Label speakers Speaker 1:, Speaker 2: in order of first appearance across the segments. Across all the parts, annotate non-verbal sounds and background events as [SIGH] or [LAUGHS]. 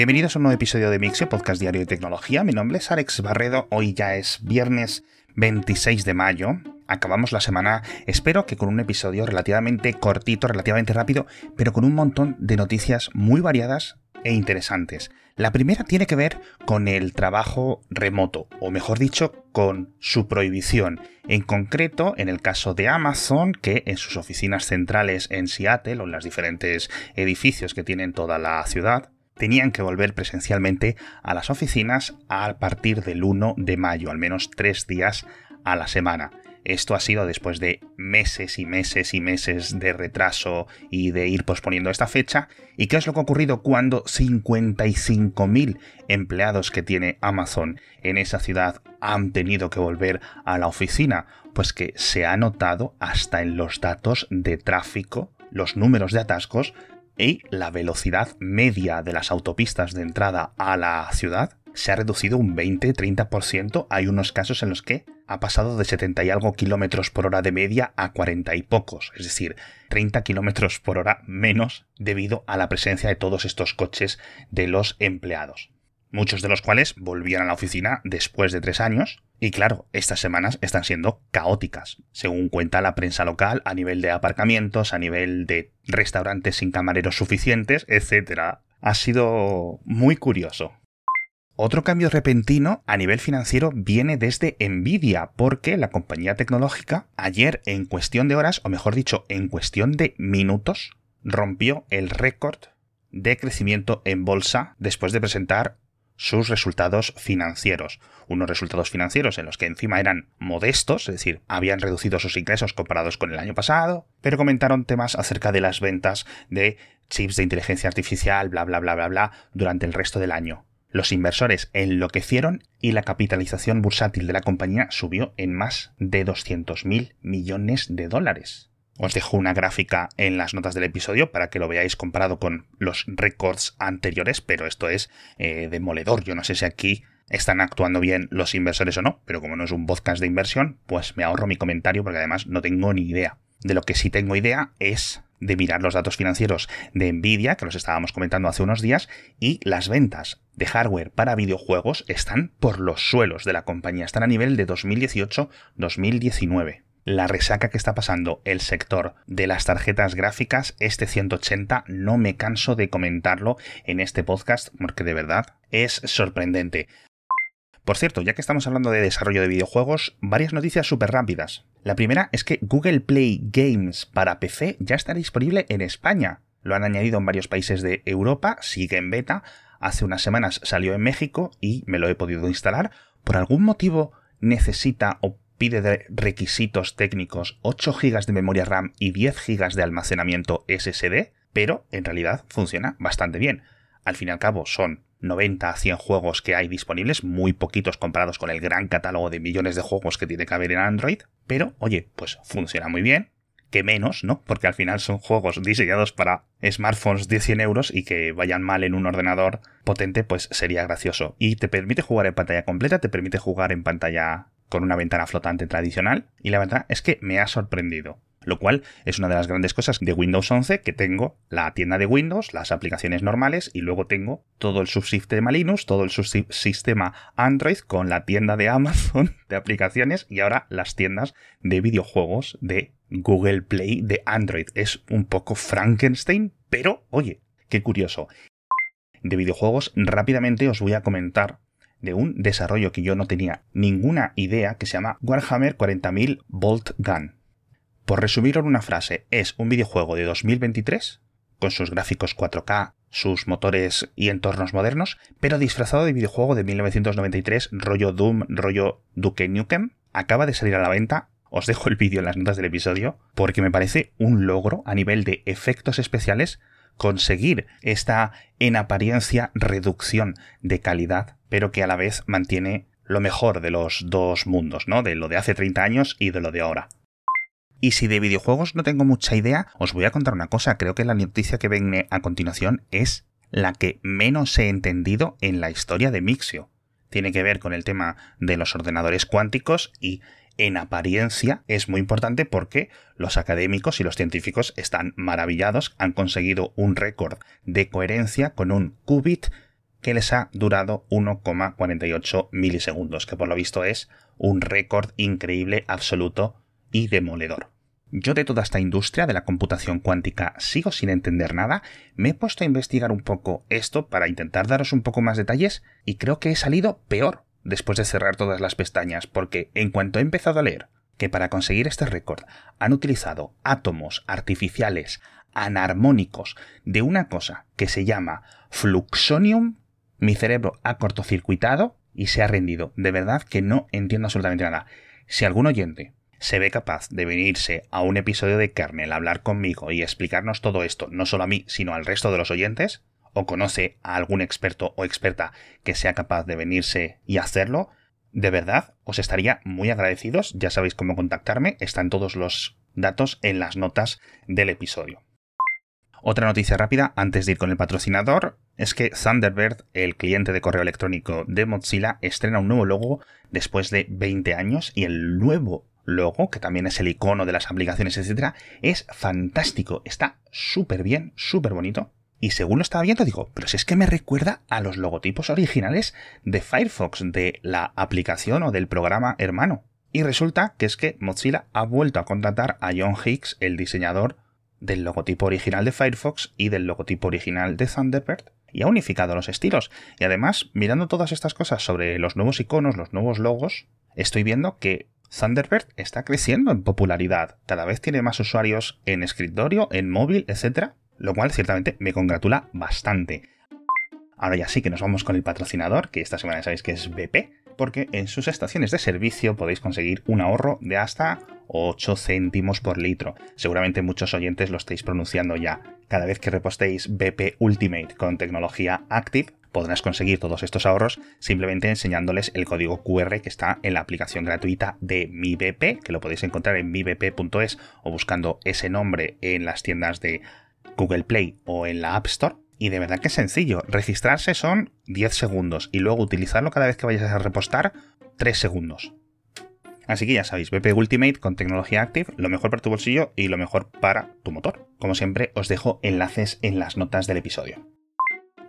Speaker 1: Bienvenidos a un nuevo episodio de Mixio, podcast diario de tecnología. Mi nombre es Alex Barredo. Hoy ya es viernes 26 de mayo. Acabamos la semana, espero que con un episodio relativamente cortito, relativamente rápido, pero con un montón de noticias muy variadas e interesantes. La primera tiene que ver con el trabajo remoto, o mejor dicho, con su prohibición. En concreto, en el caso de Amazon, que en sus oficinas centrales en Seattle o en los diferentes edificios que tienen toda la ciudad, tenían que volver presencialmente a las oficinas a partir del 1 de mayo, al menos tres días a la semana. Esto ha sido después de meses y meses y meses de retraso y de ir posponiendo esta fecha. ¿Y qué es lo que ha ocurrido cuando 55.000 empleados que tiene Amazon en esa ciudad han tenido que volver a la oficina? Pues que se ha notado hasta en los datos de tráfico, los números de atascos y la velocidad media de las autopistas de entrada a la ciudad se ha reducido un 20-30%. Hay unos casos en los que ha pasado de 70 y algo kilómetros por hora de media a 40 y pocos, es decir, 30 kilómetros por hora menos debido a la presencia de todos estos coches de los empleados. Muchos de los cuales volvían a la oficina después de tres años, y claro, estas semanas están siendo caóticas, según cuenta la prensa local, a nivel de aparcamientos, a nivel de restaurantes sin camareros suficientes, etc. Ha sido muy curioso. Otro cambio repentino a nivel financiero viene desde Nvidia, porque la compañía tecnológica ayer en cuestión de horas, o mejor dicho, en cuestión de minutos, rompió el récord de crecimiento en bolsa después de presentar sus resultados financieros. Unos resultados financieros en los que encima eran modestos, es decir, habían reducido sus ingresos comparados con el año pasado, pero comentaron temas acerca de las ventas de chips de inteligencia artificial, bla, bla, bla, bla, bla, durante el resto del año. Los inversores enloquecieron y la capitalización bursátil de la compañía subió en más de 200.000 millones de dólares. Os dejo una gráfica en las notas del episodio para que lo veáis comparado con los récords anteriores, pero esto es eh, demoledor. Yo no sé si aquí están actuando bien los inversores o no, pero como no es un podcast de inversión, pues me ahorro mi comentario porque además no tengo ni idea. De lo que sí tengo idea es de mirar los datos financieros de Nvidia, que los estábamos comentando hace unos días, y las ventas de hardware para videojuegos están por los suelos de la compañía, están a nivel de 2018-2019. La resaca que está pasando el sector de las tarjetas gráficas, este 180, no me canso de comentarlo en este podcast porque de verdad es sorprendente. Por cierto, ya que estamos hablando de desarrollo de videojuegos, varias noticias súper rápidas. La primera es que Google Play Games para PC ya está disponible en España. Lo han añadido en varios países de Europa, sigue en beta. Hace unas semanas salió en México y me lo he podido instalar. Por algún motivo necesita o pide de requisitos técnicos 8 GB de memoria RAM y 10 GB de almacenamiento SSD, pero en realidad funciona bastante bien. Al fin y al cabo son 90 a 100 juegos que hay disponibles, muy poquitos comparados con el gran catálogo de millones de juegos que tiene que haber en Android, pero oye, pues funciona muy bien, que menos, ¿no? Porque al final son juegos diseñados para smartphones de 100 euros y que vayan mal en un ordenador potente, pues sería gracioso. Y te permite jugar en pantalla completa, te permite jugar en pantalla con una ventana flotante tradicional, y la verdad es que me ha sorprendido lo cual es una de las grandes cosas de Windows 11 que tengo la tienda de Windows, las aplicaciones normales y luego tengo todo el subsistema Linux, todo el subsistema Android con la tienda de Amazon [LAUGHS] de aplicaciones y ahora las tiendas de videojuegos de Google Play de Android. Es un poco Frankenstein, pero oye, qué curioso. De videojuegos rápidamente os voy a comentar de un desarrollo que yo no tenía ninguna idea que se llama Warhammer 40.000 Bolt Gun por resumir en una frase, es un videojuego de 2023, con sus gráficos 4K, sus motores y entornos modernos, pero disfrazado de videojuego de 1993, rollo Doom, rollo Duke Nukem. Acaba de salir a la venta. Os dejo el vídeo en las notas del episodio, porque me parece un logro a nivel de efectos especiales conseguir esta en apariencia reducción de calidad, pero que a la vez mantiene lo mejor de los dos mundos, ¿no? De lo de hace 30 años y de lo de ahora. Y si de videojuegos no tengo mucha idea, os voy a contar una cosa. Creo que la noticia que viene a continuación es la que menos he entendido en la historia de Mixio. Tiene que ver con el tema de los ordenadores cuánticos y en apariencia es muy importante porque los académicos y los científicos están maravillados, han conseguido un récord de coherencia con un qubit que les ha durado 1,48 milisegundos, que por lo visto es un récord increíble, absoluto y demoledor. Yo de toda esta industria de la computación cuántica sigo sin entender nada, me he puesto a investigar un poco esto para intentar daros un poco más detalles y creo que he salido peor después de cerrar todas las pestañas, porque en cuanto he empezado a leer que para conseguir este récord han utilizado átomos artificiales anarmónicos de una cosa que se llama fluxonium, mi cerebro ha cortocircuitado y se ha rendido. De verdad que no entiendo absolutamente nada. Si algún oyente se ve capaz de venirse a un episodio de Kernel a hablar conmigo y explicarnos todo esto, no solo a mí, sino al resto de los oyentes, o conoce a algún experto o experta que sea capaz de venirse y hacerlo, de verdad os estaría muy agradecidos. Ya sabéis cómo contactarme, están todos los datos en las notas del episodio. Otra noticia rápida antes de ir con el patrocinador es que Thunderbird, el cliente de correo electrónico de Mozilla, estrena un nuevo logo después de 20 años y el nuevo logo, que también es el icono de las aplicaciones, etc., es fantástico, está súper bien, súper bonito. Y según lo estaba viendo, digo, pero si es que me recuerda a los logotipos originales de Firefox, de la aplicación o del programa hermano. Y resulta que es que Mozilla ha vuelto a contratar a John Hicks, el diseñador del logotipo original de Firefox y del logotipo original de Thunderbird, y ha unificado los estilos. Y además, mirando todas estas cosas sobre los nuevos iconos, los nuevos logos, estoy viendo que Thunderbird está creciendo en popularidad. Cada vez tiene más usuarios en escritorio, en móvil, etc. Lo cual ciertamente me congratula bastante. Ahora ya sí que nos vamos con el patrocinador, que esta semana sabéis que es BP, porque en sus estaciones de servicio podéis conseguir un ahorro de hasta 8 céntimos por litro. Seguramente muchos oyentes lo estáis pronunciando ya. Cada vez que repostéis BP Ultimate con tecnología Active, podrás conseguir todos estos ahorros simplemente enseñándoles el código QR que está en la aplicación gratuita de Mi BP, que lo podéis encontrar en mibp.es o buscando ese nombre en las tiendas de Google Play o en la App Store. Y de verdad que es sencillo. Registrarse son 10 segundos y luego utilizarlo cada vez que vayas a repostar 3 segundos. Así que ya sabéis, BP Ultimate con tecnología Active, lo mejor para tu bolsillo y lo mejor para tu motor. Como siempre, os dejo enlaces en las notas del episodio.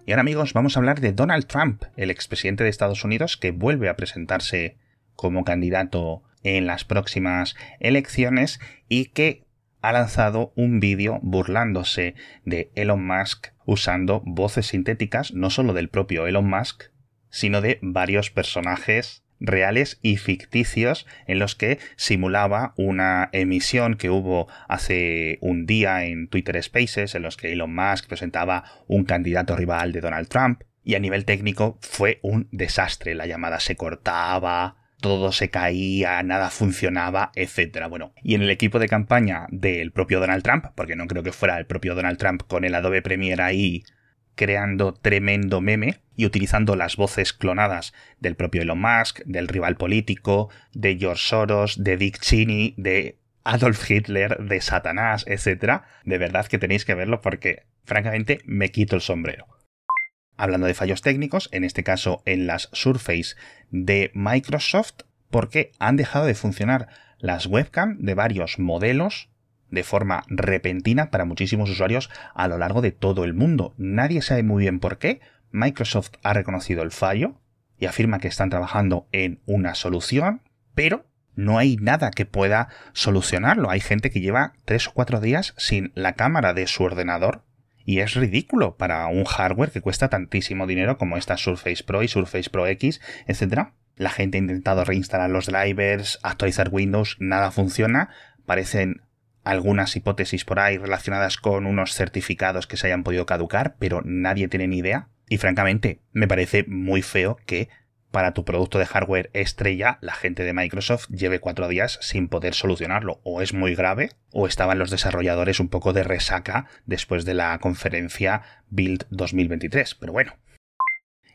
Speaker 1: Y ahora amigos, vamos a hablar de Donald Trump, el expresidente de Estados Unidos que vuelve a presentarse como candidato en las próximas elecciones y que ha lanzado un vídeo burlándose de Elon Musk usando voces sintéticas no solo del propio Elon Musk, sino de varios personajes reales y ficticios en los que simulaba una emisión que hubo hace un día en Twitter Spaces en los que Elon Musk presentaba un candidato rival de Donald Trump y a nivel técnico fue un desastre. La llamada se cortaba, todo se caía, nada funcionaba, etc. Bueno, y en el equipo de campaña del propio Donald Trump, porque no creo que fuera el propio Donald Trump con el Adobe Premiere ahí creando tremendo meme y utilizando las voces clonadas del propio Elon Musk, del rival político, de George Soros, de Dick Cheney, de Adolf Hitler, de Satanás, etc. De verdad que tenéis que verlo porque, francamente, me quito el sombrero. Hablando de fallos técnicos, en este caso en las Surface de Microsoft, porque han dejado de funcionar las webcam de varios modelos de forma repentina para muchísimos usuarios a lo largo de todo el mundo. Nadie sabe muy bien por qué. Microsoft ha reconocido el fallo y afirma que están trabajando en una solución, pero no hay nada que pueda solucionarlo. Hay gente que lleva tres o cuatro días sin la cámara de su ordenador y es ridículo para un hardware que cuesta tantísimo dinero como esta Surface Pro y Surface Pro X, etc. La gente ha intentado reinstalar los drivers, actualizar Windows, nada funciona. Parecen algunas hipótesis por ahí relacionadas con unos certificados que se hayan podido caducar, pero nadie tiene ni idea. Y francamente, me parece muy feo que para tu producto de hardware estrella la gente de Microsoft lleve cuatro días sin poder solucionarlo. O es muy grave, o estaban los desarrolladores un poco de resaca después de la conferencia Build 2023. Pero bueno.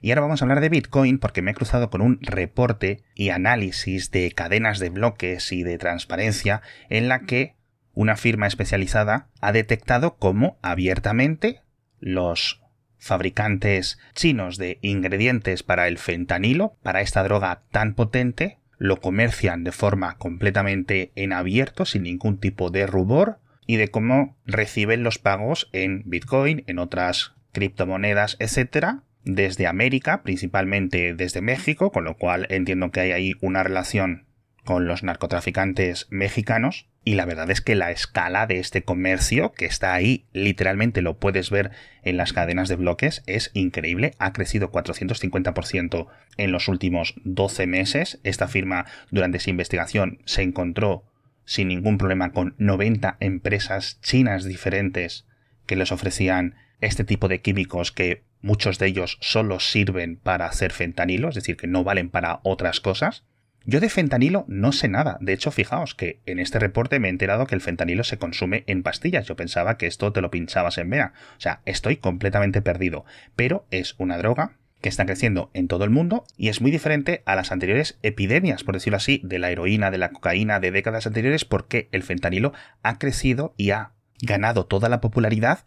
Speaker 1: Y ahora vamos a hablar de Bitcoin porque me he cruzado con un reporte y análisis de cadenas de bloques y de transparencia en la que una firma especializada ha detectado cómo abiertamente los fabricantes chinos de ingredientes para el fentanilo, para esta droga tan potente, lo comercian de forma completamente en abierto, sin ningún tipo de rubor, y de cómo reciben los pagos en Bitcoin, en otras criptomonedas, etc. desde América, principalmente desde México, con lo cual entiendo que hay ahí una relación con los narcotraficantes mexicanos. Y la verdad es que la escala de este comercio, que está ahí, literalmente lo puedes ver en las cadenas de bloques, es increíble. Ha crecido 450% en los últimos 12 meses. Esta firma, durante su investigación, se encontró sin ningún problema con 90 empresas chinas diferentes que les ofrecían este tipo de químicos que muchos de ellos solo sirven para hacer fentanilo, es decir, que no valen para otras cosas. Yo de fentanilo no sé nada. De hecho, fijaos que en este reporte me he enterado que el fentanilo se consume en pastillas. Yo pensaba que esto te lo pinchabas en vena. O sea, estoy completamente perdido. Pero es una droga que está creciendo en todo el mundo y es muy diferente a las anteriores epidemias, por decirlo así, de la heroína, de la cocaína, de décadas anteriores, porque el fentanilo ha crecido y ha ganado toda la popularidad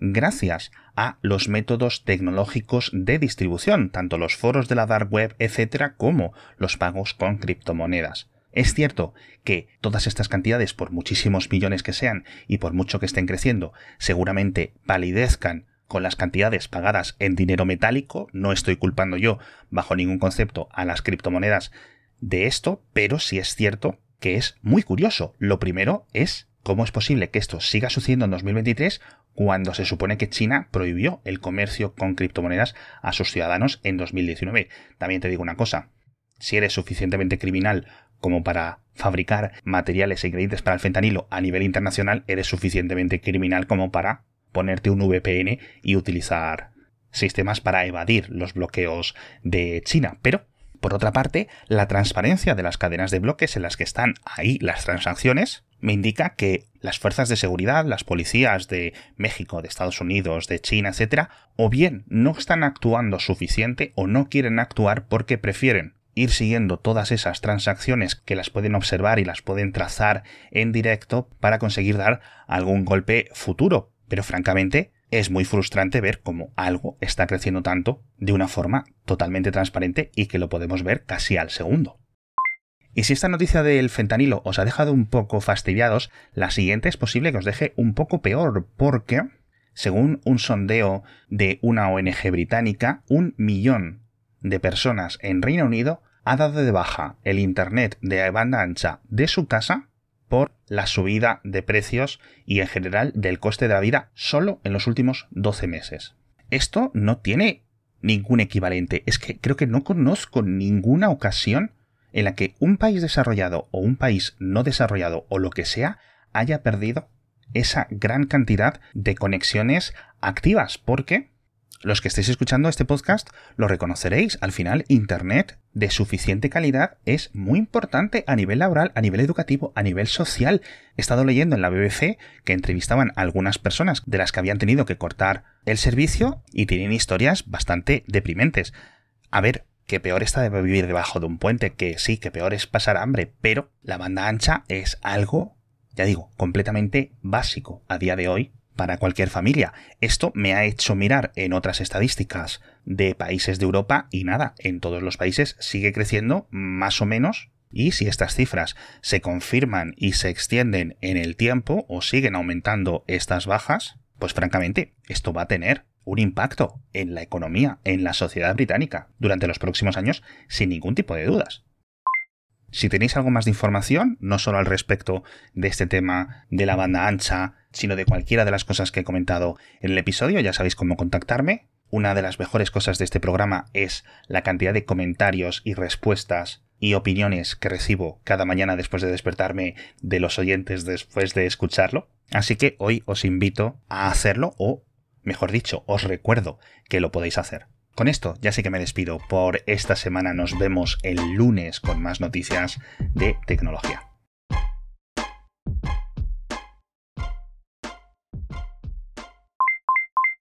Speaker 1: gracias a los métodos tecnológicos de distribución, tanto los foros de la dark web, etcétera, como los pagos con criptomonedas. Es cierto que todas estas cantidades, por muchísimos millones que sean y por mucho que estén creciendo, seguramente palidezcan con las cantidades pagadas en dinero metálico. No estoy culpando yo, bajo ningún concepto, a las criptomonedas de esto, pero sí es cierto que es muy curioso. Lo primero es cómo es posible que esto siga sucediendo en 2023 cuando se supone que China prohibió el comercio con criptomonedas a sus ciudadanos en 2019. También te digo una cosa, si eres suficientemente criminal como para fabricar materiales e ingredientes para el fentanilo a nivel internacional, eres suficientemente criminal como para ponerte un VPN y utilizar sistemas para evadir los bloqueos de China. Pero, por otra parte, la transparencia de las cadenas de bloques en las que están ahí las transacciones me indica que las fuerzas de seguridad, las policías de México, de Estados Unidos, de China, etcétera, o bien no están actuando suficiente o no quieren actuar porque prefieren ir siguiendo todas esas transacciones que las pueden observar y las pueden trazar en directo para conseguir dar algún golpe futuro. Pero francamente, es muy frustrante ver cómo algo está creciendo tanto de una forma totalmente transparente y que lo podemos ver casi al segundo. Y si esta noticia del fentanilo os ha dejado un poco fastidiados, la siguiente es posible que os deje un poco peor, porque, según un sondeo de una ONG británica, un millón de personas en Reino Unido ha dado de baja el Internet de banda ancha de su casa por la subida de precios y en general del coste de la vida solo en los últimos 12 meses. Esto no tiene ningún equivalente. Es que creo que no conozco ninguna ocasión en la que un país desarrollado o un país no desarrollado o lo que sea haya perdido esa gran cantidad de conexiones activas, porque los que estéis escuchando este podcast lo reconoceréis. Al final, Internet de suficiente calidad es muy importante a nivel laboral, a nivel educativo, a nivel social. He estado leyendo en la BBC que entrevistaban algunas personas de las que habían tenido que cortar el servicio y tienen historias bastante deprimentes. A ver, que peor está de vivir debajo de un puente, que sí, que peor es pasar hambre, pero la banda ancha es algo, ya digo, completamente básico a día de hoy para cualquier familia. Esto me ha hecho mirar en otras estadísticas de países de Europa y nada, en todos los países sigue creciendo más o menos y si estas cifras se confirman y se extienden en el tiempo o siguen aumentando estas bajas, pues francamente esto va a tener un impacto en la economía, en la sociedad británica, durante los próximos años, sin ningún tipo de dudas. Si tenéis algo más de información, no solo al respecto de este tema de la banda ancha, sino de cualquiera de las cosas que he comentado en el episodio, ya sabéis cómo contactarme. Una de las mejores cosas de este programa es la cantidad de comentarios y respuestas y opiniones que recibo cada mañana después de despertarme de los oyentes después de escucharlo. Así que hoy os invito a hacerlo o Mejor dicho, os recuerdo que lo podéis hacer. Con esto ya sé que me despido por esta semana. Nos vemos el lunes con más noticias de tecnología.